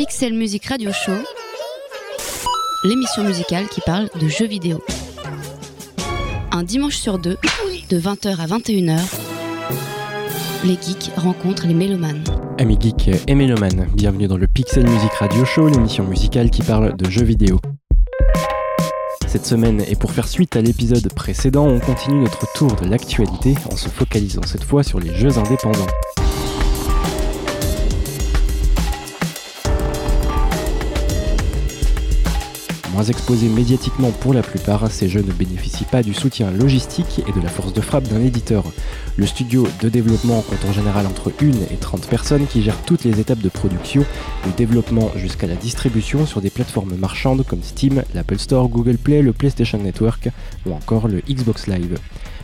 Pixel Music Radio Show, l'émission musicale qui parle de jeux vidéo. Un dimanche sur deux, de 20h à 21h, les geeks rencontrent les mélomanes. Amis geeks et mélomanes, bienvenue dans le Pixel Music Radio Show, l'émission musicale qui parle de jeux vidéo. Cette semaine, et pour faire suite à l'épisode précédent, on continue notre tour de l'actualité en se focalisant cette fois sur les jeux indépendants. Moins exposés médiatiquement pour la plupart, ces jeux ne bénéficient pas du soutien logistique et de la force de frappe d'un éditeur. Le studio de développement compte en général entre 1 et 30 personnes qui gèrent toutes les étapes de production, du développement jusqu'à la distribution sur des plateformes marchandes comme Steam, l'Apple Store, Google Play, le PlayStation Network ou encore le Xbox Live.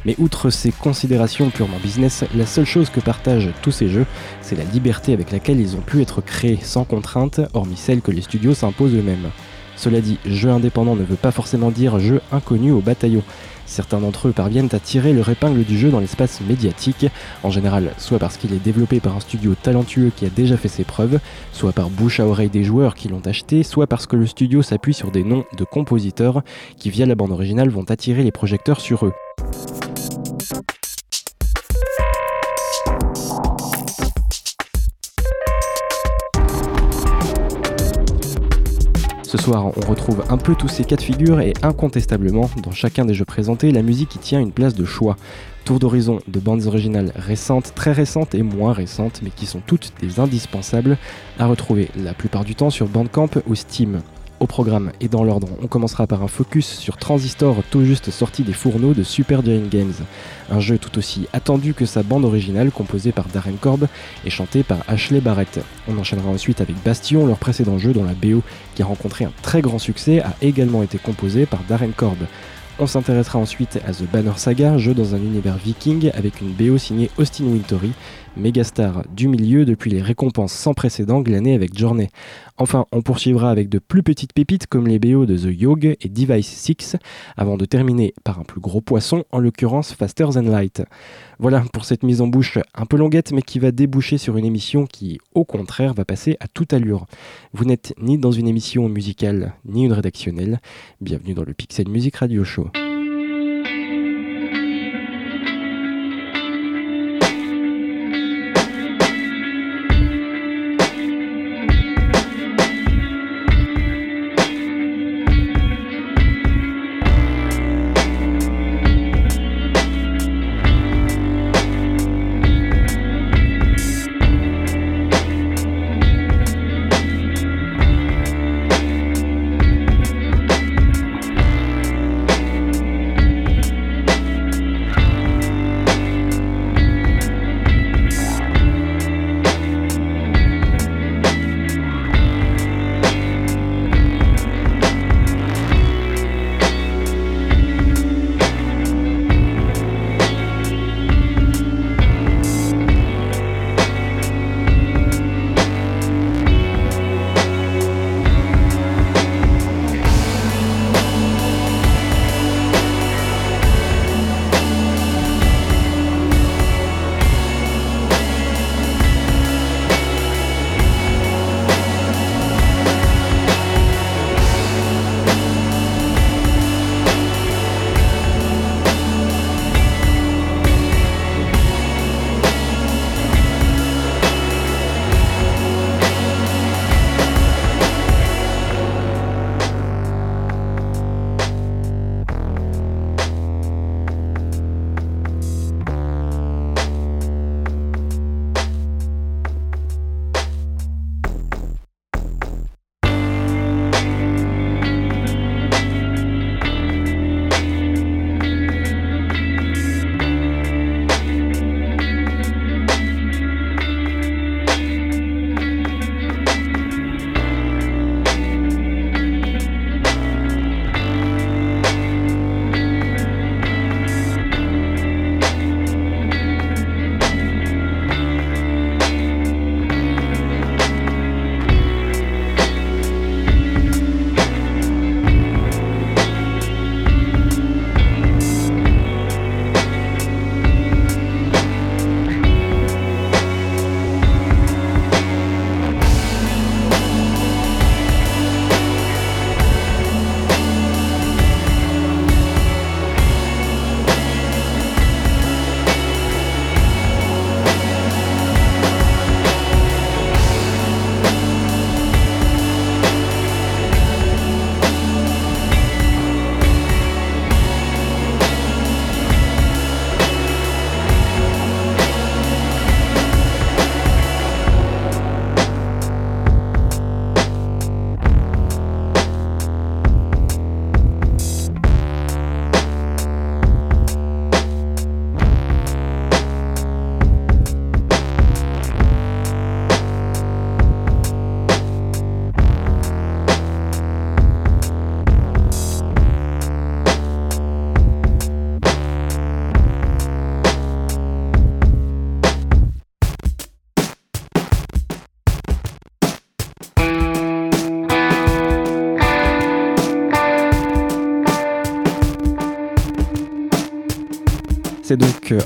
Mais outre ces considérations purement business, la seule chose que partagent tous ces jeux, c'est la liberté avec laquelle ils ont pu être créés sans contrainte, hormis celle que les studios s'imposent eux-mêmes. Cela dit, jeu indépendant ne veut pas forcément dire jeu inconnu au bataillon. Certains d'entre eux parviennent à tirer leur épingle du jeu dans l'espace médiatique, en général soit parce qu'il est développé par un studio talentueux qui a déjà fait ses preuves, soit par bouche à oreille des joueurs qui l'ont acheté, soit parce que le studio s'appuie sur des noms de compositeurs qui via la bande originale vont attirer les projecteurs sur eux. Ce soir, on retrouve un peu tous ces cas de figure et incontestablement, dans chacun des jeux présentés, la musique y tient une place de choix. Tour d'horizon de bandes originales récentes, très récentes et moins récentes, mais qui sont toutes des indispensables à retrouver la plupart du temps sur Bandcamp ou Steam. Au programme et dans l'ordre, on commencera par un focus sur Transistor tout juste sorti des fourneaux de Super Giant Games, un jeu tout aussi attendu que sa bande originale composée par Darren Korb et chantée par Ashley Barrett. On enchaînera ensuite avec Bastion, leur précédent jeu dont la BO, qui a rencontré un très grand succès, a également été composée par Darren Korb. On s'intéressera ensuite à The Banner Saga, jeu dans un univers viking avec une BO signée Austin Wintory, mégastar du milieu depuis les récompenses sans précédent glanées avec Journey. Enfin, on poursuivra avec de plus petites pépites comme les BO de The Yog et Device 6, avant de terminer par un plus gros poisson, en l'occurrence Faster Than Light. Voilà pour cette mise en bouche un peu longuette, mais qui va déboucher sur une émission qui, au contraire, va passer à toute allure. Vous n'êtes ni dans une émission musicale, ni une rédactionnelle. Bienvenue dans le Pixel Music Radio Show.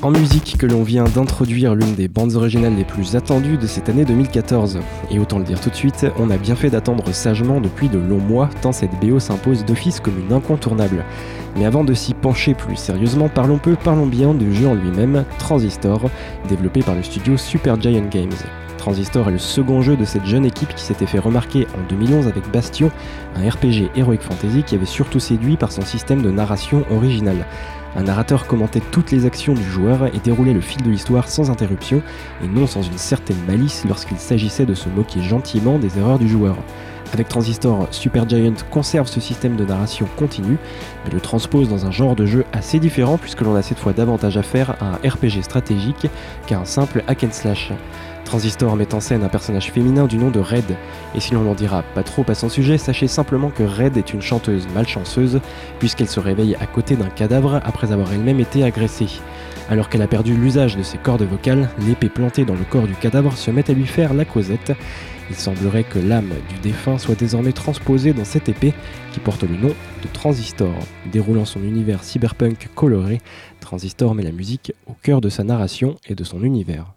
En musique que l'on vient d'introduire l'une des bandes originales les plus attendues de cette année 2014. Et autant le dire tout de suite, on a bien fait d'attendre sagement depuis de longs mois, tant cette BO s'impose d'office comme une incontournable. Mais avant de s'y pencher plus sérieusement, parlons peu, parlons bien du jeu en lui-même, Transistor, développé par le studio Super Giant Games. Transistor est le second jeu de cette jeune équipe qui s'était fait remarquer en 2011 avec Bastion, un RPG Heroic Fantasy qui avait surtout séduit par son système de narration original. Un narrateur commentait toutes les actions du joueur et déroulait le fil de l'histoire sans interruption, et non sans une certaine malice lorsqu'il s'agissait de se moquer gentiment des erreurs du joueur. Avec Transistor, Supergiant conserve ce système de narration continue, mais le transpose dans un genre de jeu assez différent puisque l'on a cette fois davantage affaire à un RPG stratégique qu'à un simple hack and slash. Transistor met en scène un personnage féminin du nom de Red, et si l'on n'en dira pas trop à son sujet, sachez simplement que Red est une chanteuse malchanceuse, puisqu'elle se réveille à côté d'un cadavre après avoir elle-même été agressée. Alors qu'elle a perdu l'usage de ses cordes vocales, l'épée plantée dans le corps du cadavre se met à lui faire la causette. Il semblerait que l'âme du défunt soit désormais transposée dans cette épée qui porte le nom de Transistor. Déroulant son univers cyberpunk coloré, Transistor met la musique au cœur de sa narration et de son univers.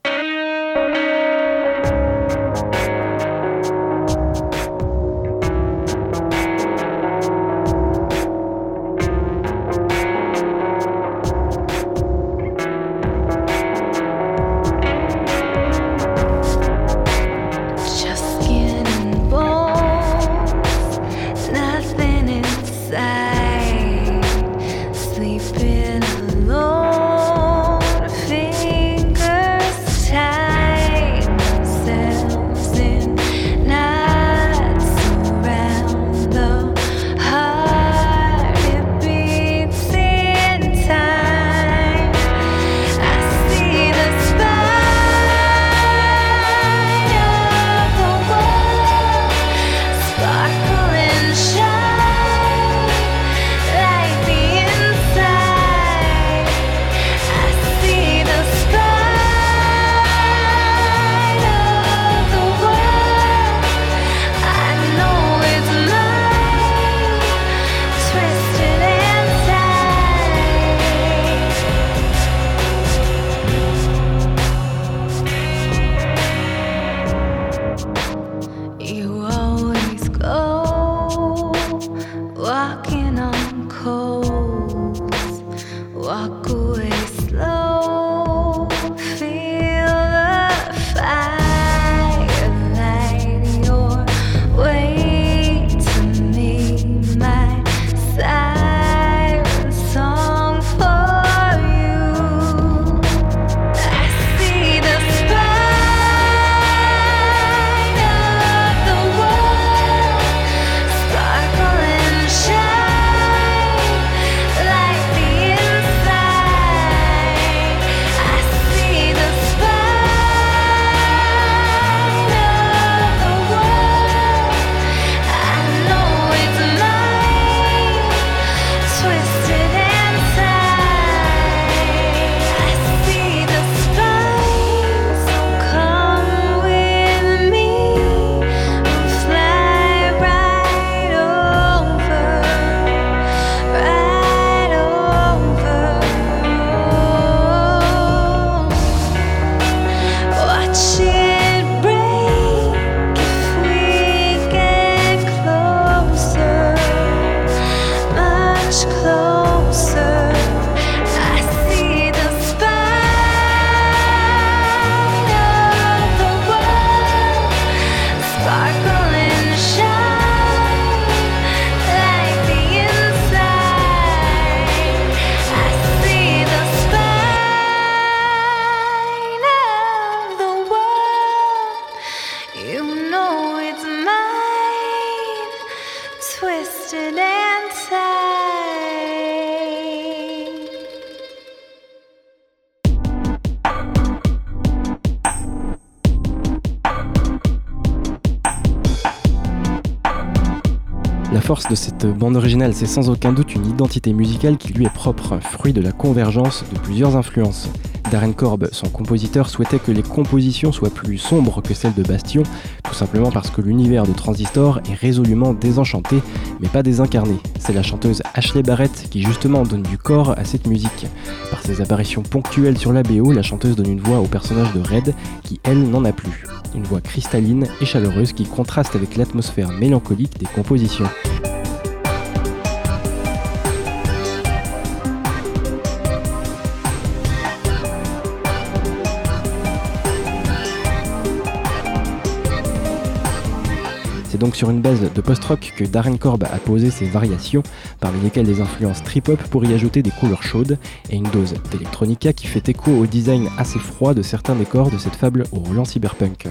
Cette bande originale, c'est sans aucun doute une identité musicale qui lui est propre, fruit de la convergence de plusieurs influences. Darren Korb, son compositeur, souhaitait que les compositions soient plus sombres que celles de Bastion, tout simplement parce que l'univers de Transistor est résolument désenchanté, mais pas désincarné. C'est la chanteuse Ashley Barrett qui justement donne du corps à cette musique. Par ses apparitions ponctuelles sur la BO, la chanteuse donne une voix au personnage de Red, qui elle n'en a plus. Une voix cristalline et chaleureuse qui contraste avec l'atmosphère mélancolique des compositions. Donc sur une base de post-rock que Darren Korb a posé ses variations, parmi lesquelles des influences trip-hop pour y ajouter des couleurs chaudes et une dose d'electronica qui fait écho au design assez froid de certains décors de cette fable au roulant cyberpunk.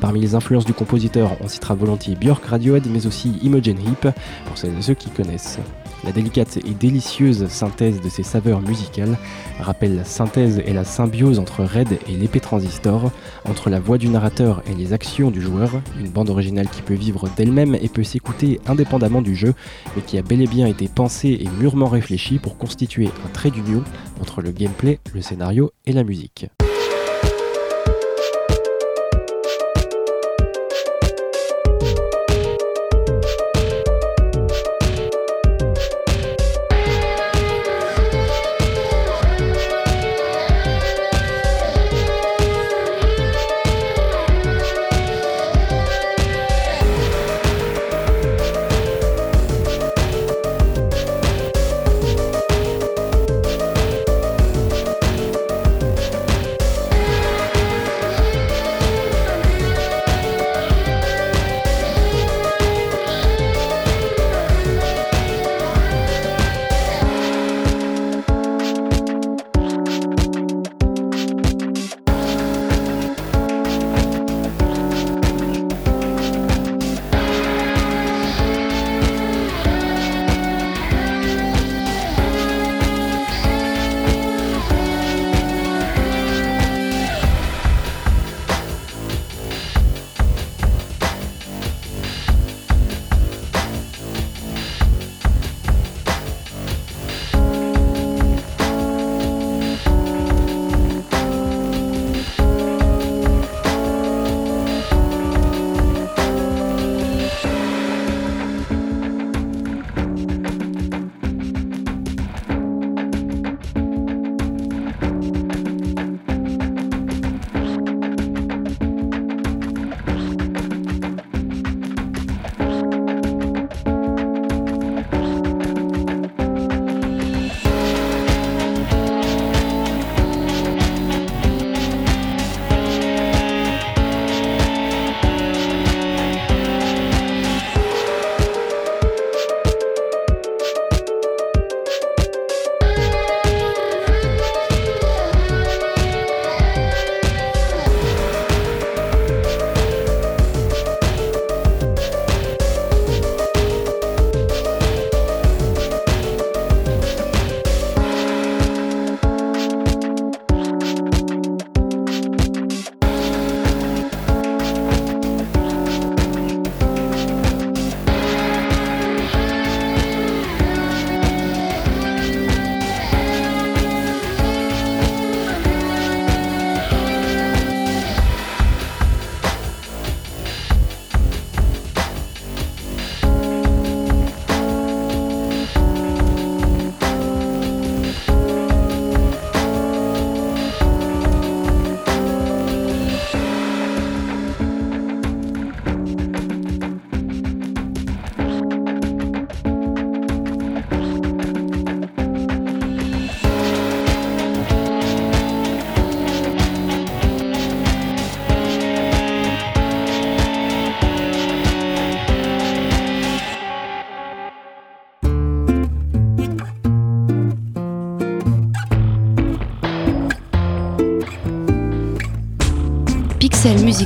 Parmi les influences du compositeur, on citera volontiers Björk Radiohead mais aussi Imogen Heap pour celles et ceux qui connaissent. La délicate et délicieuse synthèse de ces saveurs musicales rappelle la synthèse et la symbiose entre Red et l'épée transistor, entre la voix du narrateur et les actions du joueur, une bande originale qui peut vivre d'elle-même et peut s'écouter indépendamment du jeu, mais qui a bel et bien été pensée et mûrement réfléchie pour constituer un trait d'union entre le gameplay, le scénario et la musique.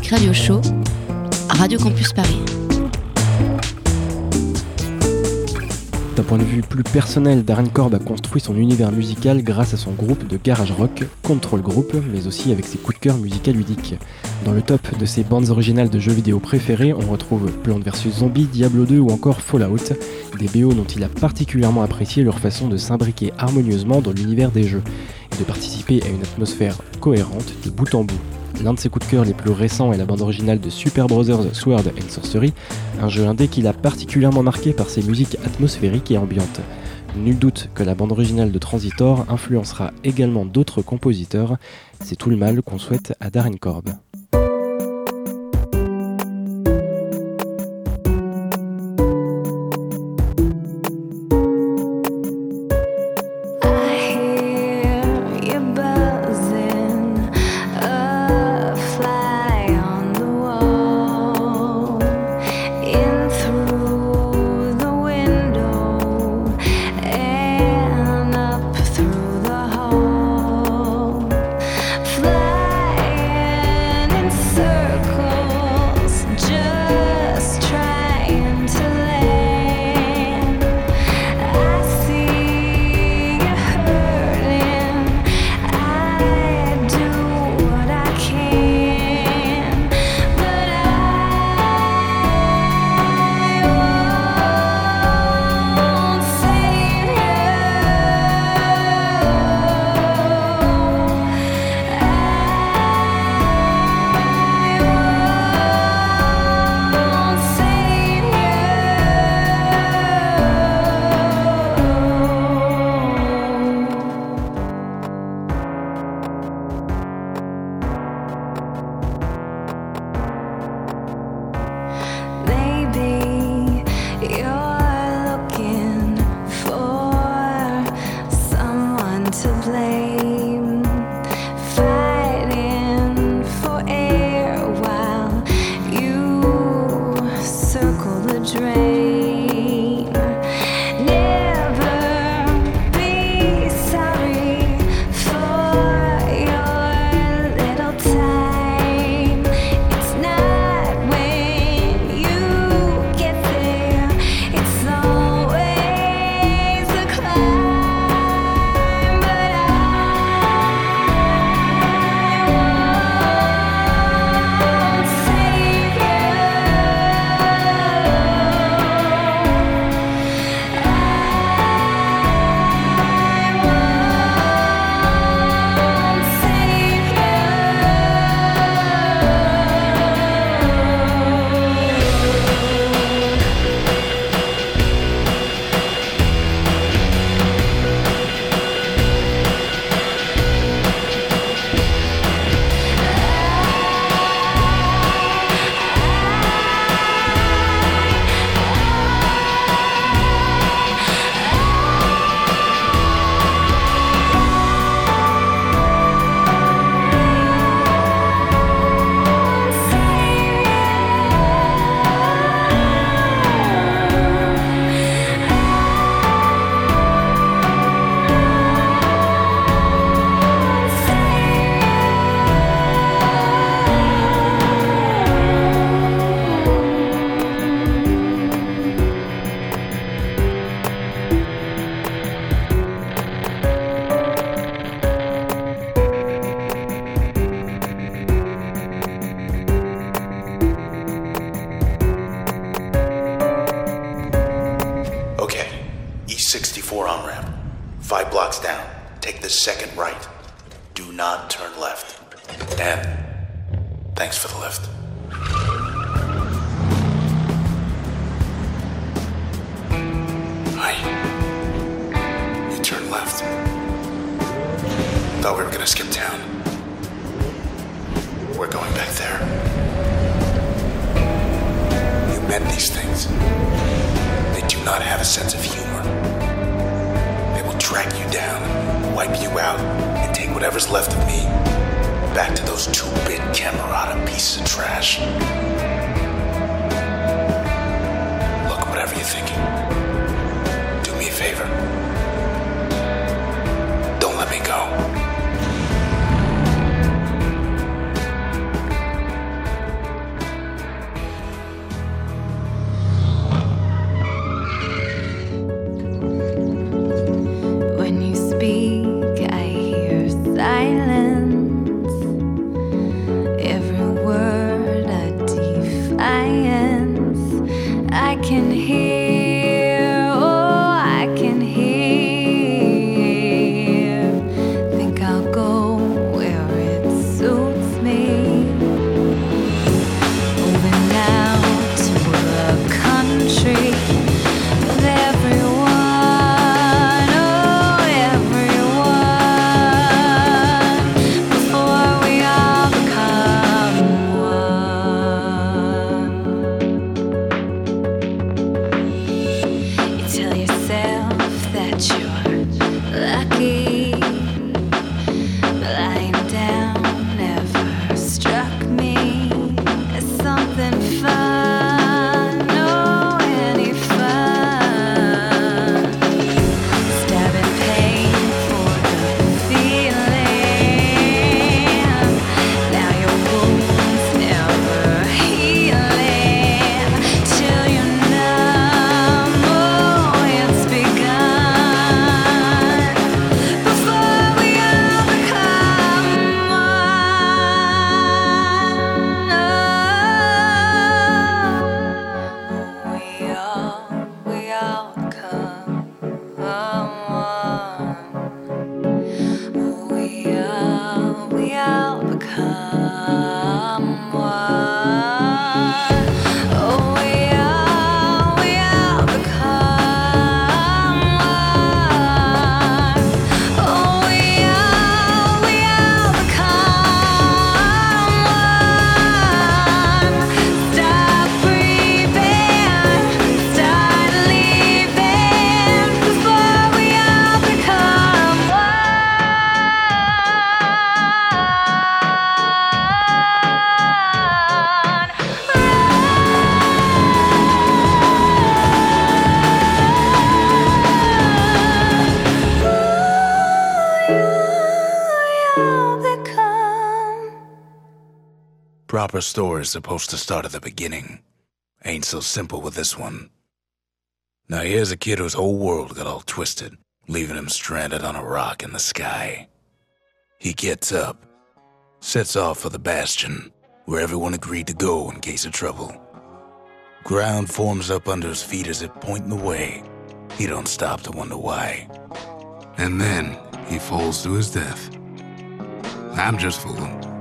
Radio Show, Radio Campus Paris. D'un point de vue plus personnel, Darren Korb a construit son univers musical grâce à son groupe de garage rock, Control Group, mais aussi avec ses coups de cœur musicaux ludiques. Dans le top de ses bandes originales de jeux vidéo préférées, on retrouve Plants vs Zombie, Diablo 2 ou encore Fallout, des BO dont il a particulièrement apprécié leur façon de s'imbriquer harmonieusement dans l'univers des jeux. de participer à une atmosphère cohérente de bout en bout. L'un de ses coups de cœur les plus récents est la bande originale de Super Brothers Sword and Sorcery, un jeu indé qu'il a particulièrement marqué par ses musiques atmosphériques et ambiantes. Nul doute que la bande originale de Transitor influencera également d'autres compositeurs, c'est tout le mal qu'on souhaite à Darren Korb. hammer out a piece of trash. Proper story's supposed to start at the beginning. Ain't so simple with this one. Now here's a kid whose whole world got all twisted, leaving him stranded on a rock in the sky. He gets up, sets off for the Bastion, where everyone agreed to go in case of trouble. Ground forms up under his feet as it pointing the way. He don't stop to wonder why. And then he falls to his death. I'm just fooling.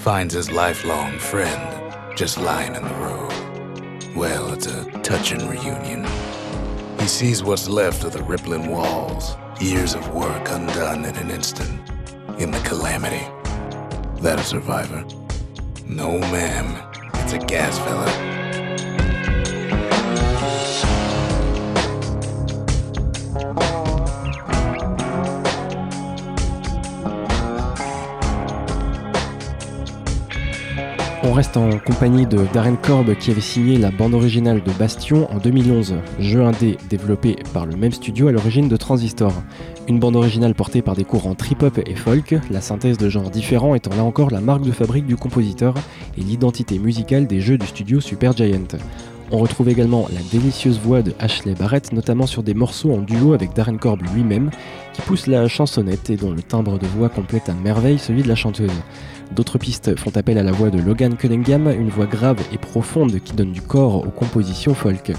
Finds his lifelong friend just lying in the road. Well, it's a touching reunion. He sees what's left of the rippling walls, years of work undone in an instant, in the calamity. That a survivor? No, ma'am. It's a gas fella. On reste en compagnie de Darren Korb qui avait signé la bande originale de Bastion en 2011, jeu indé développé par le même studio à l'origine de Transistor. Une bande originale portée par des courants trip-hop et folk, la synthèse de genres différents étant là encore la marque de fabrique du compositeur et l'identité musicale des jeux du studio Supergiant. On retrouve également la délicieuse voix de Ashley Barrett, notamment sur des morceaux en duo avec Darren Korb lui-même, qui pousse la chansonnette et dont le timbre de voix complète à merveille celui de la chanteuse. D'autres pistes font appel à la voix de Logan Cunningham, une voix grave et profonde qui donne du corps aux compositions folk.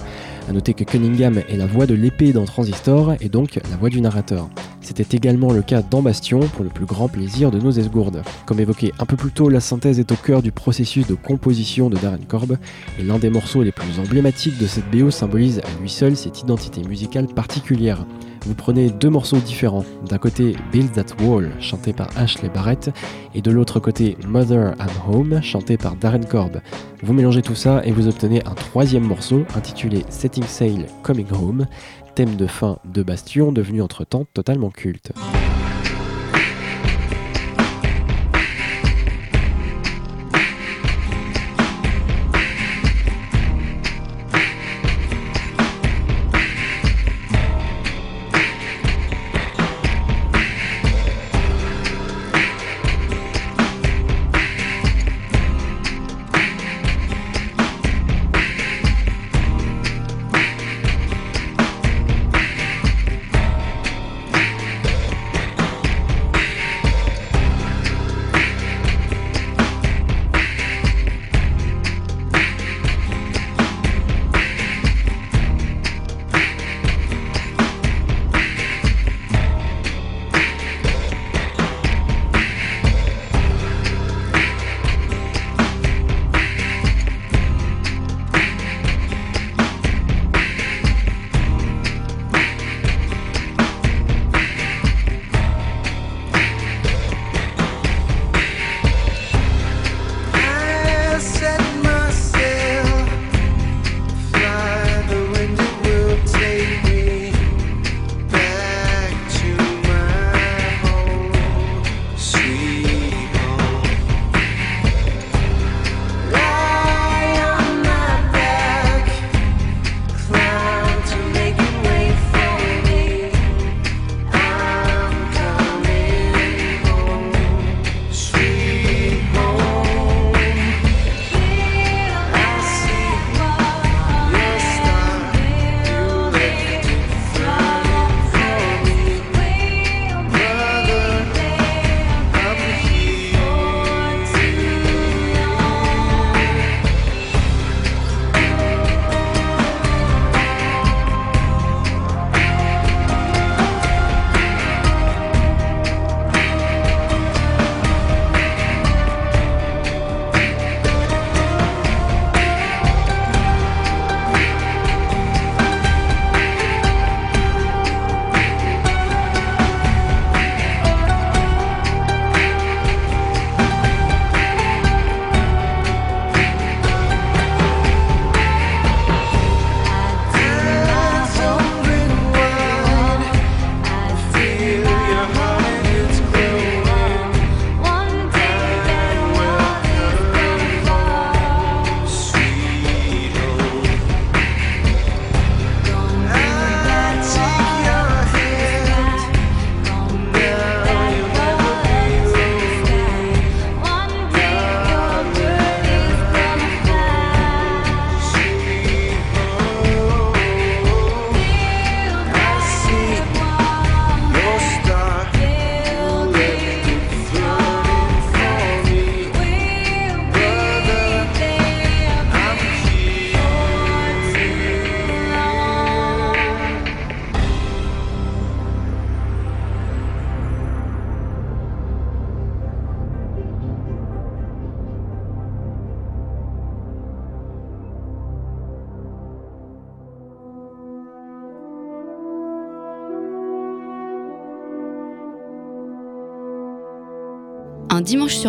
A noter que Cunningham est la voix de l'épée dans Transistor et donc la voix du narrateur. C'était également le cas dans Bastion pour le plus grand plaisir de nos esgourdes. Comme évoqué un peu plus tôt, la synthèse est au cœur du processus de composition de Darren Korb et l'un des morceaux les plus emblématiques de cette BO symbolise à lui seul cette identité musicale particulière vous prenez deux morceaux différents. D'un côté Build That Wall, chanté par Ashley Barrett, et de l'autre côté Mother I'm Home, chanté par Darren Korb. Vous mélangez tout ça et vous obtenez un troisième morceau intitulé Setting Sail Coming Home, thème de fin de Bastion devenu entre-temps totalement culte.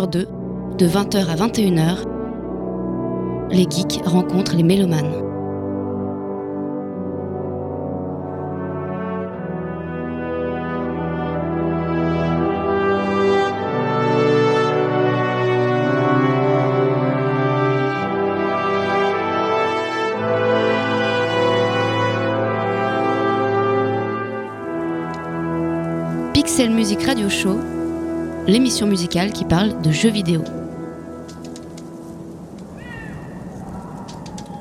Deux, de 20h à 21h, les geeks rencontrent les mélomanes. Pixel Music Radio Show, l'émission musicale qui parle de jeux vidéo.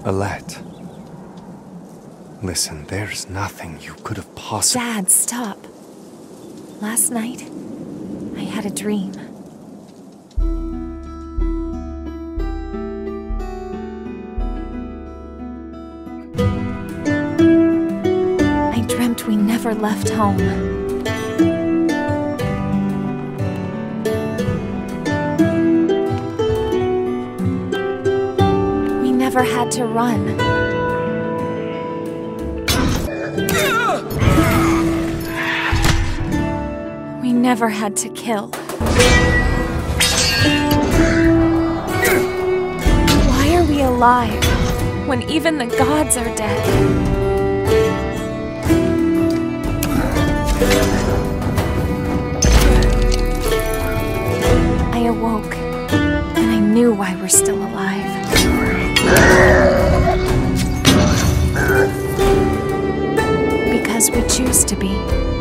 Alette. Listen, there's nothing you could have possibly. Dad, stop. Last night, I had a dream. I dreamt we never left home. Never had to run. We never had to kill. Why are we alive when even the gods are dead? I awoke and I knew why we're still alive. Because we choose to be.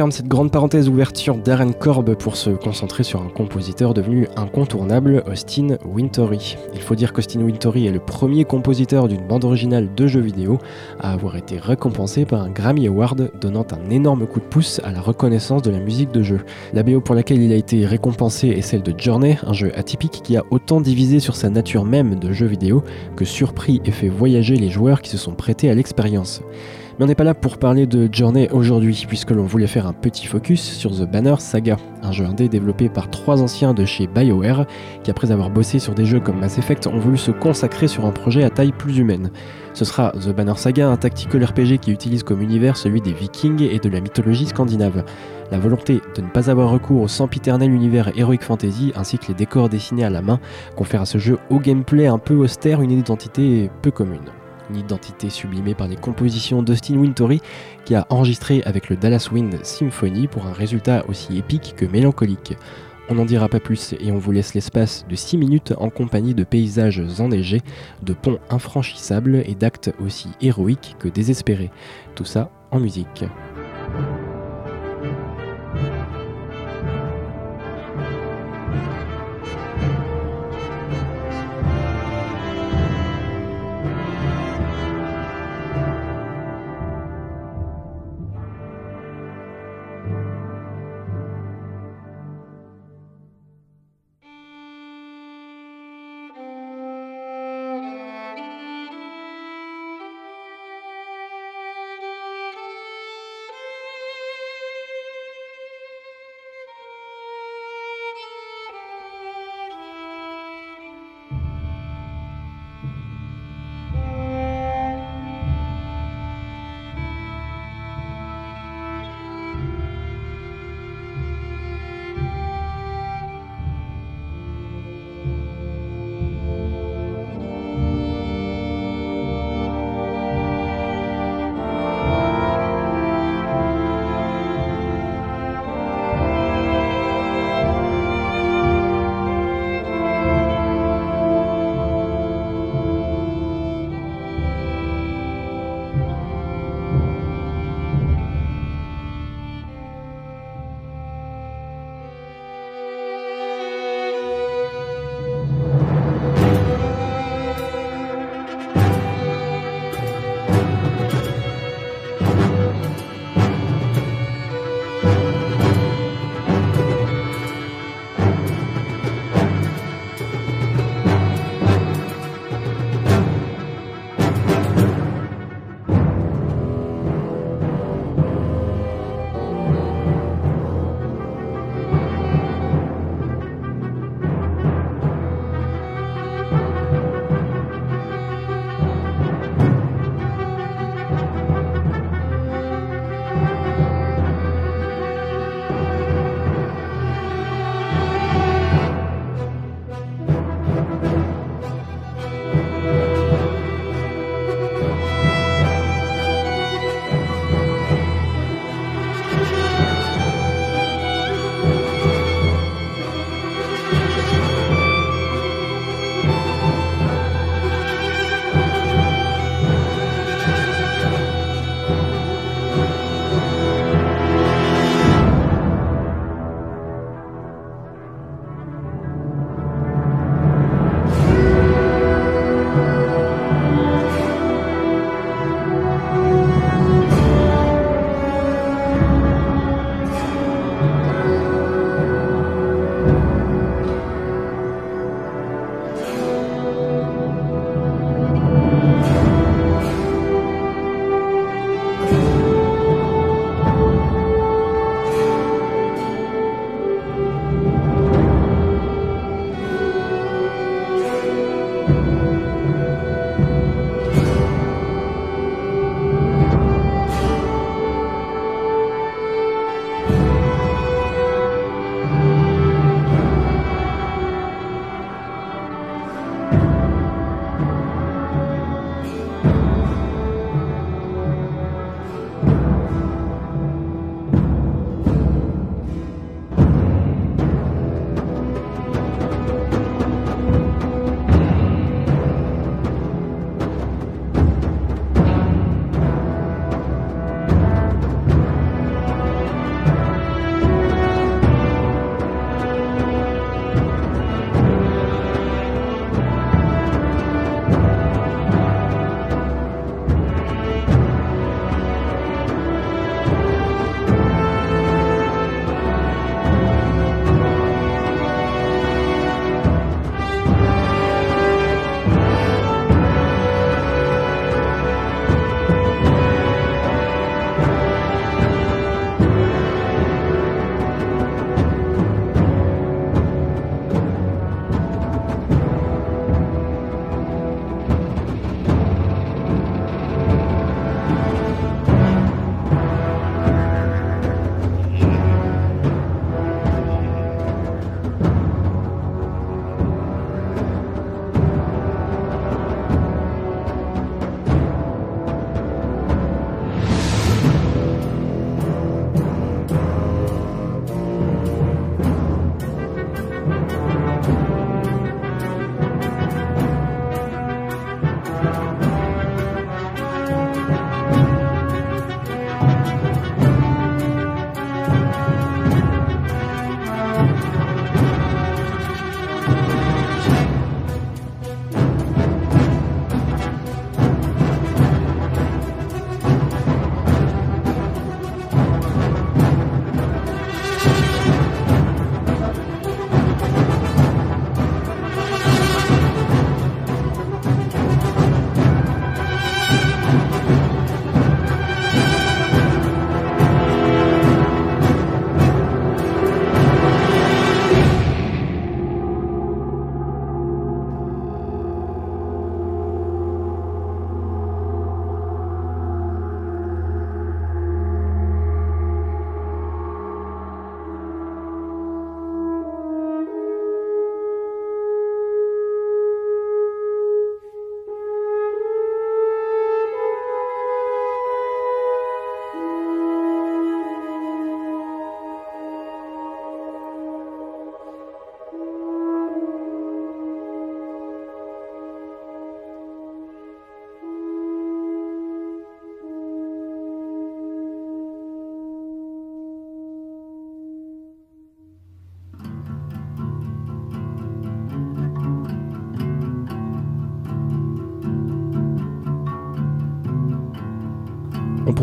Referme cette grande parenthèse ouverture d'Aren Korb pour se concentrer sur un compositeur devenu incontournable, Austin Wintory. Il faut dire qu'Austin Wintory est le premier compositeur d'une bande originale de jeux vidéo à avoir été récompensé par un Grammy Award, donnant un énorme coup de pouce à la reconnaissance de la musique de jeu. La BO pour laquelle il a été récompensé est celle de Journey, un jeu atypique qui a autant divisé sur sa nature même de jeu vidéo que surpris et fait voyager les joueurs qui se sont prêtés à l'expérience. Mais on n'est pas là pour parler de Journey aujourd'hui, puisque l'on voulait faire un petit focus sur The Banner Saga, un jeu indé développé par trois anciens de chez BioWare, qui après avoir bossé sur des jeux comme Mass Effect ont voulu se consacrer sur un projet à taille plus humaine. Ce sera The Banner Saga, un tactical RPG qui utilise comme univers celui des vikings et de la mythologie scandinave. La volonté de ne pas avoir recours au sempiternel univers Heroic Fantasy ainsi que les décors dessinés à la main confèrent à ce jeu au gameplay un peu austère une identité peu commune une identité sublimée par les compositions d'Austin Wintory qui a enregistré avec le Dallas Wind Symphony pour un résultat aussi épique que mélancolique. On n'en dira pas plus et on vous laisse l'espace de 6 minutes en compagnie de paysages enneigés, de ponts infranchissables et d'actes aussi héroïques que désespérés. Tout ça en musique.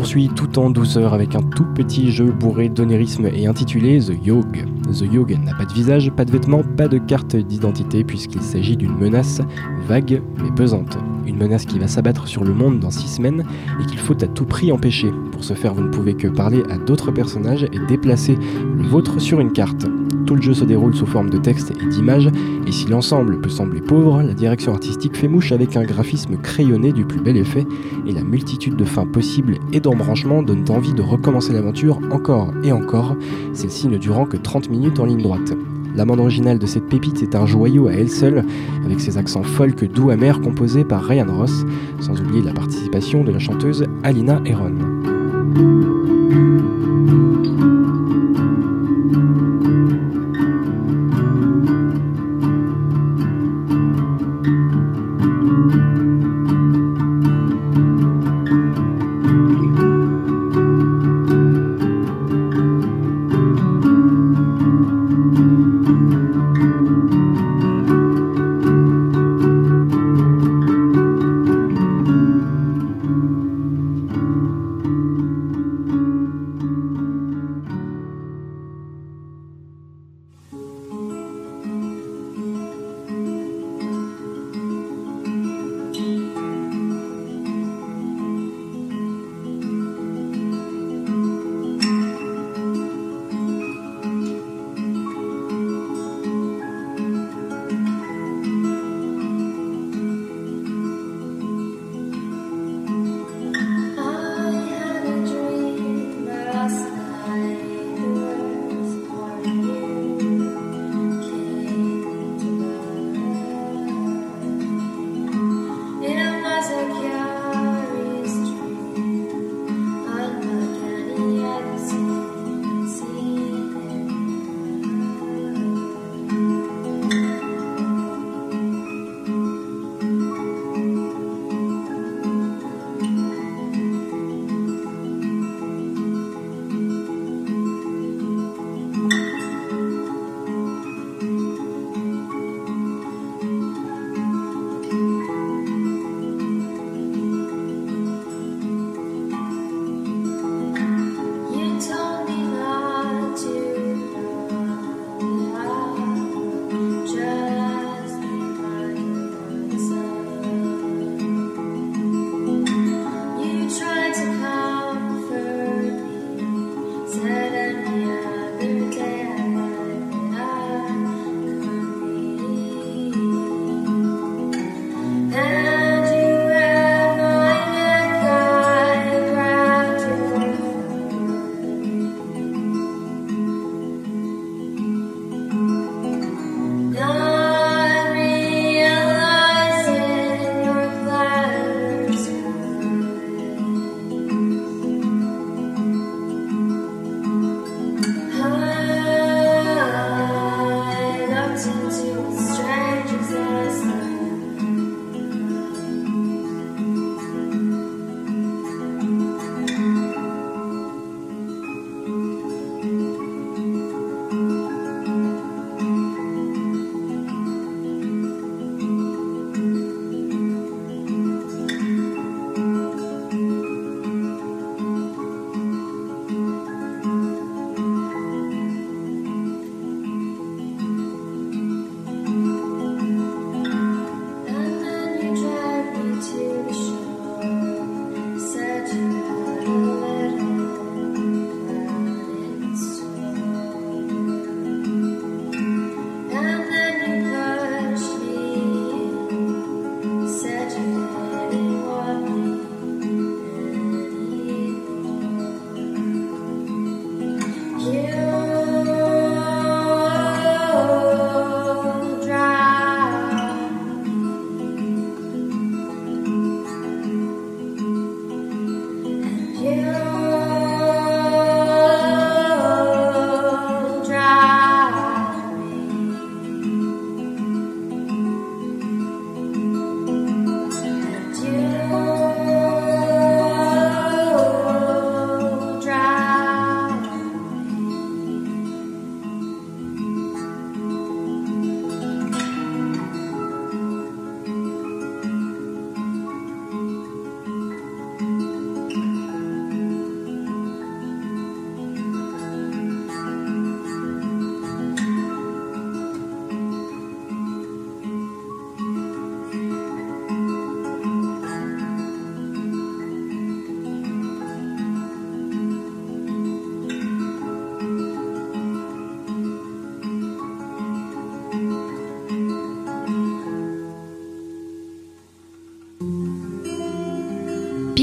Poursuit tout en douceur avec un tout petit jeu bourré d'onérisme et intitulé The Yog. The Yog n'a pas de visage, pas de vêtements, pas de carte d'identité puisqu'il s'agit d'une menace vague mais pesante. Une menace qui va s'abattre sur le monde dans six semaines et qu'il faut à tout prix empêcher. Pour ce faire, vous ne pouvez que parler à d'autres personnages et déplacer vôtre sur une carte. Tout le jeu se déroule sous forme de texte et d'images, et si l'ensemble peut sembler pauvre, la direction artistique fait mouche avec un graphisme crayonné du plus bel effet, et la multitude de fins possibles et d'embranchements donnent envie de recommencer l'aventure encore et encore, celle-ci ne durant que 30 minutes en ligne droite. La originale de cette pépite est un joyau à elle seule, avec ses accents folk doux amers composés par Ryan Ross, sans oublier la participation de la chanteuse Alina Heron.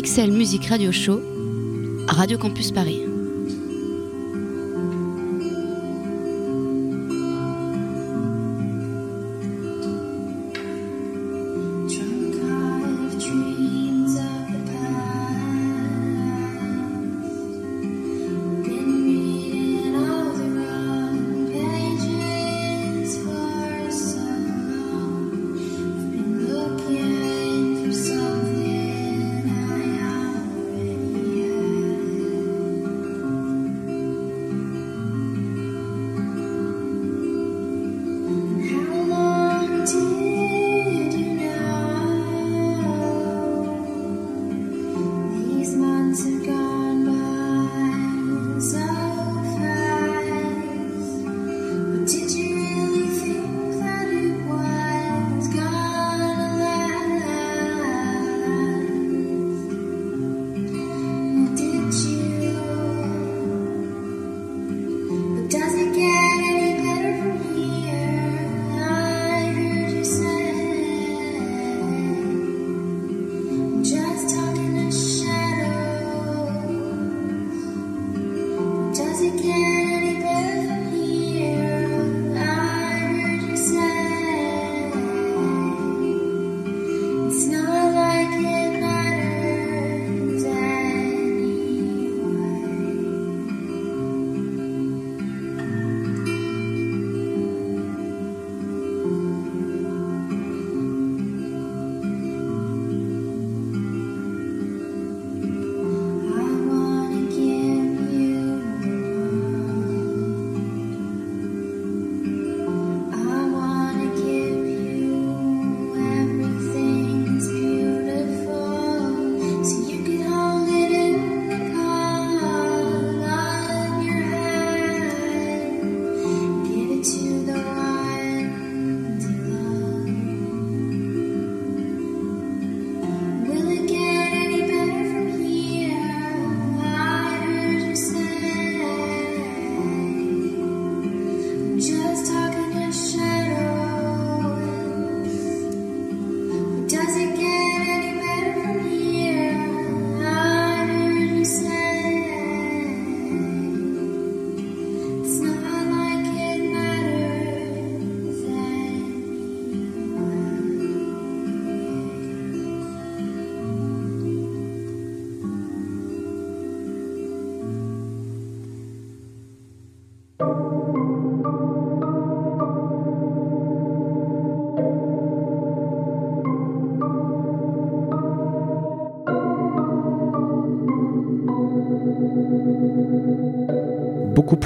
XL Music Radio Show, Radio Campus Paris.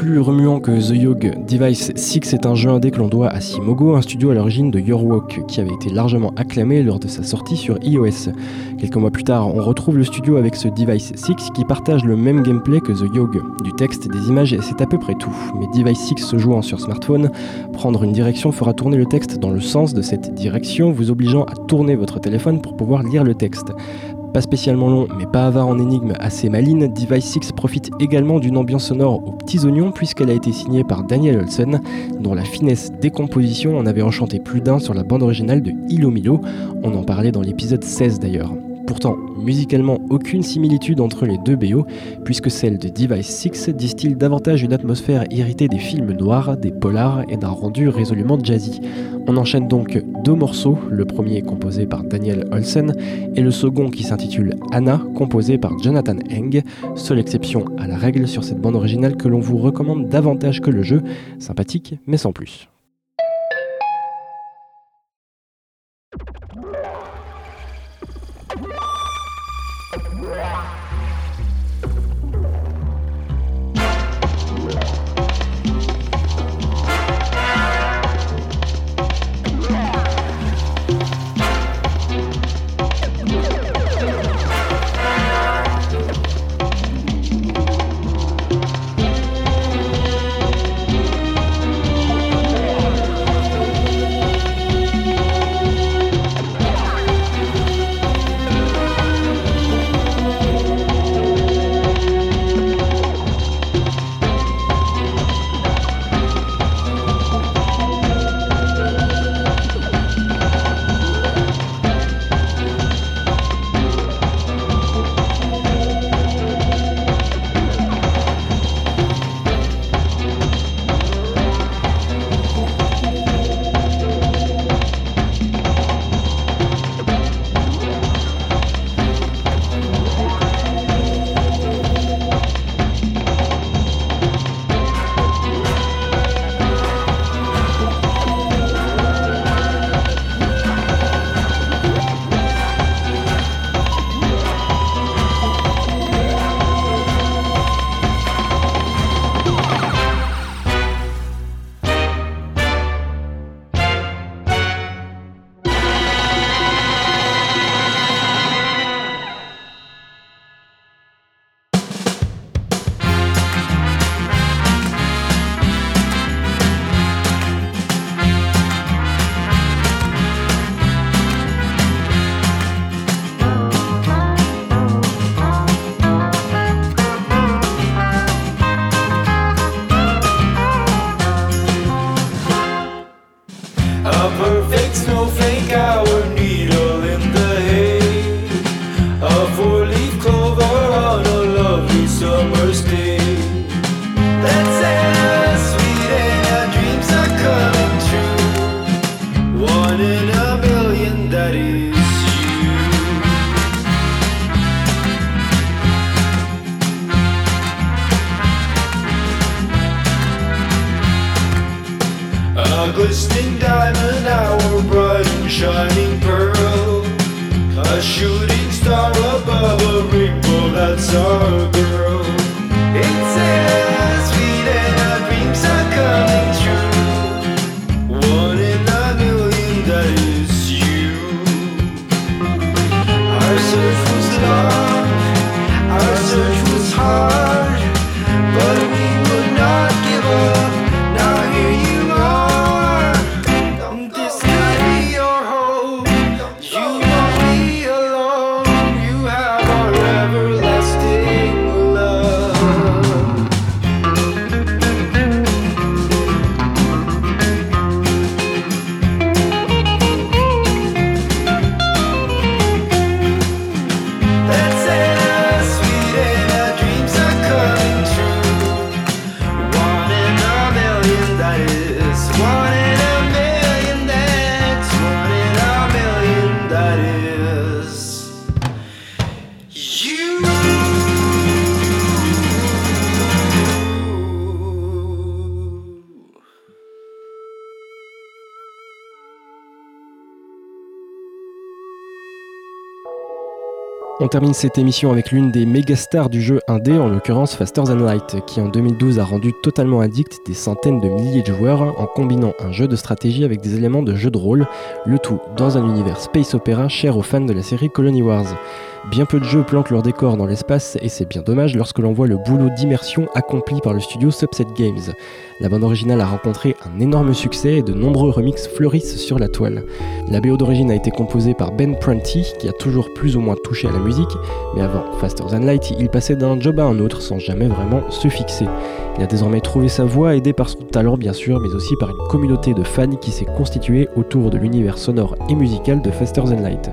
Plus remuant que The Yog, Device 6 est un jeu indé que l'on doit à Simogo, un studio à l'origine de Your Walk, qui avait été largement acclamé lors de sa sortie sur iOS. Quelques mois plus tard, on retrouve le studio avec ce Device 6 qui partage le même gameplay que The Yog. Du texte, des images, c'est à peu près tout. Mais Device 6 se jouant sur smartphone, prendre une direction fera tourner le texte dans le sens de cette direction, vous obligeant à tourner votre téléphone pour pouvoir lire le texte. Pas spécialement long, mais pas avare en énigmes assez maline, Device 6 profite également d'une ambiance sonore aux petits oignons puisqu'elle a été signée par Daniel Olsen, dont la finesse des compositions en avait enchanté plus d'un sur la bande originale de Hilo Milo, on en parlait dans l'épisode 16 d'ailleurs. Pourtant, musicalement, aucune similitude entre les deux BO, puisque celle de Device 6 distille davantage une atmosphère irritée des films noirs, des polars et d'un rendu résolument jazzy. On enchaîne donc deux morceaux, le premier composé par Daniel Olsen et le second qui s'intitule Anna, composé par Jonathan Eng, seule exception à la règle sur cette bande originale que l'on vous recommande davantage que le jeu, sympathique mais sans plus. On termine cette émission avec l'une des méga stars du jeu indé, en l'occurrence Faster Than Light, qui en 2012 a rendu totalement addict des centaines de milliers de joueurs en combinant un jeu de stratégie avec des éléments de jeu de rôle, le tout dans un univers space opéra cher aux fans de la série Colony Wars. Bien peu de jeux planquent leur décor dans l'espace et c'est bien dommage lorsque l'on voit le boulot d'immersion accompli par le studio Subset Games. La bande originale a rencontré un énorme succès et de nombreux remixes fleurissent sur la toile. La BO d'origine a été composée par Ben Prunty, qui a toujours plus ou moins touché à la musique, mais avant Faster Than Light, il passait d'un job à un autre sans jamais vraiment se fixer. Il a désormais trouvé sa voie, aidé par son talent bien sûr, mais aussi par une communauté de fans qui s'est constituée autour de l'univers sonore et musical de Faster Than Light.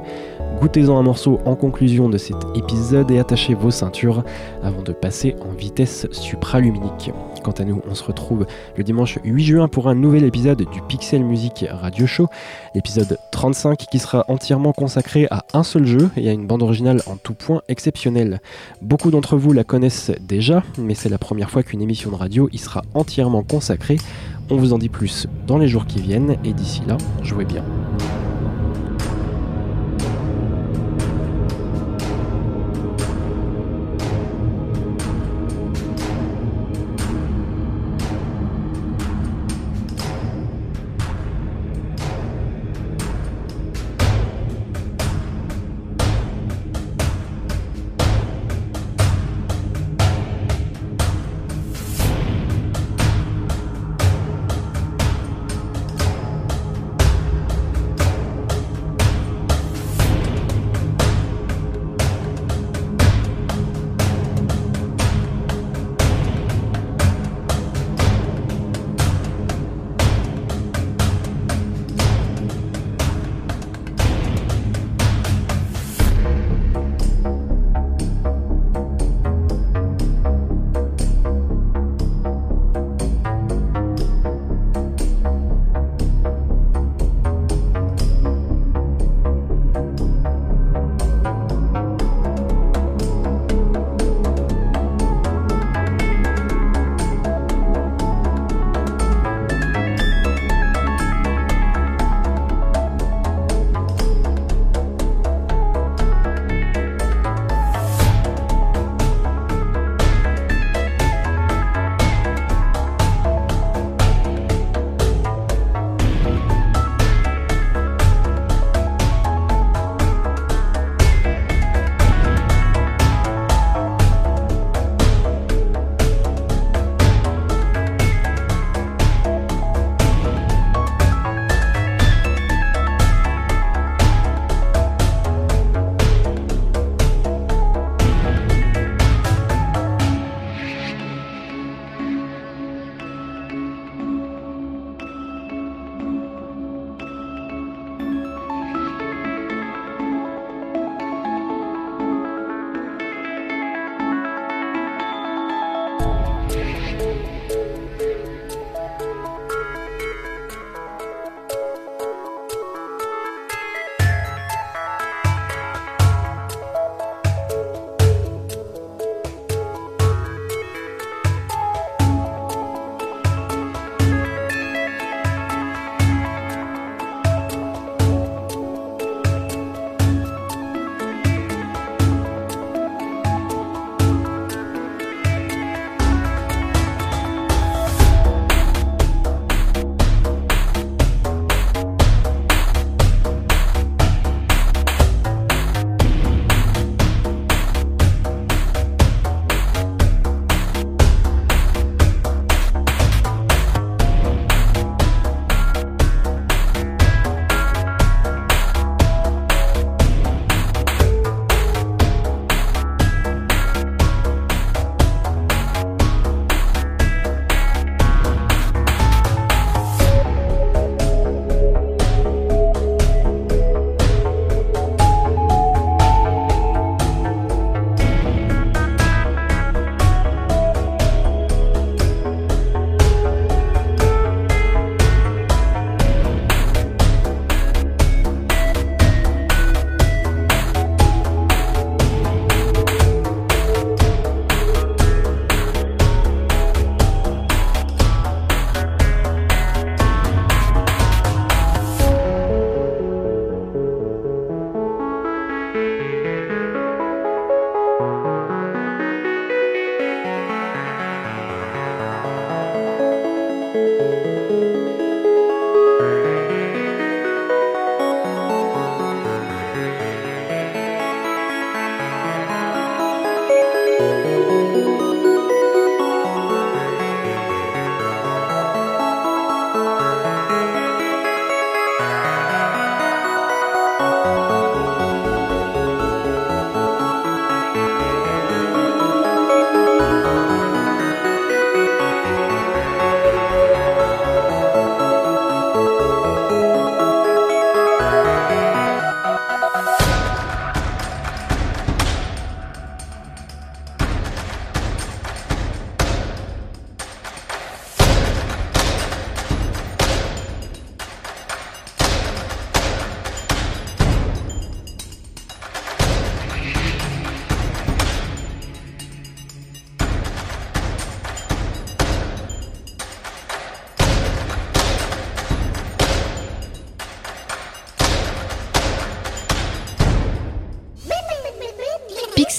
Goûtez-en un morceau en conclusion de cet épisode et attachez vos ceintures avant de passer en vitesse supraluminique. Quant à nous, on se retrouve le dimanche 8 juin pour un nouvel épisode du Pixel Music Radio Show, l'épisode 35 qui sera entièrement consacré à un seul jeu et à une bande originale en tout point exceptionnelle. Beaucoup d'entre vous la connaissent déjà, mais c'est la première fois qu'une émission de radio y sera entièrement consacrée. On vous en dit plus dans les jours qui viennent et d'ici là, jouez bien.